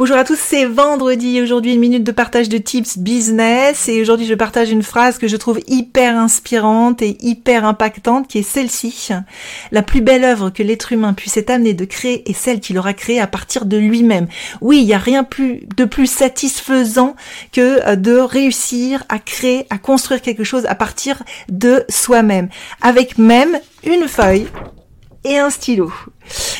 Bonjour à tous, c'est vendredi. Aujourd'hui, une minute de partage de tips business. Et aujourd'hui, je partage une phrase que je trouve hyper inspirante et hyper impactante, qui est celle-ci. La plus belle œuvre que l'être humain puisse être amené de créer est celle qu'il aura créée à partir de lui-même. Oui, il n'y a rien de plus satisfaisant que euh, de réussir à créer, à construire quelque chose à partir de soi-même. Avec même une feuille et un stylo.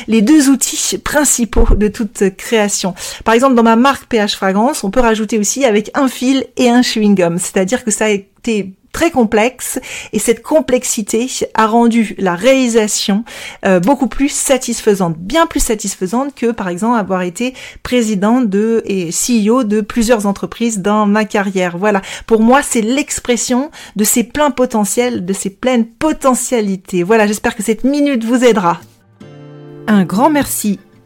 Les deux outils principaux de toute création. Par exemple, dans ma marque PH Fragrance, on peut rajouter aussi avec un fil et un chewing gum. C'est-à-dire que ça a été très complexe et cette complexité a rendu la réalisation euh, beaucoup plus satisfaisante, bien plus satisfaisante que par exemple avoir été président de et CEO de plusieurs entreprises dans ma carrière. Voilà, pour moi c'est l'expression de ces pleins potentiels, de ces pleines potentialités. Voilà, j'espère que cette minute vous aidera. Un grand merci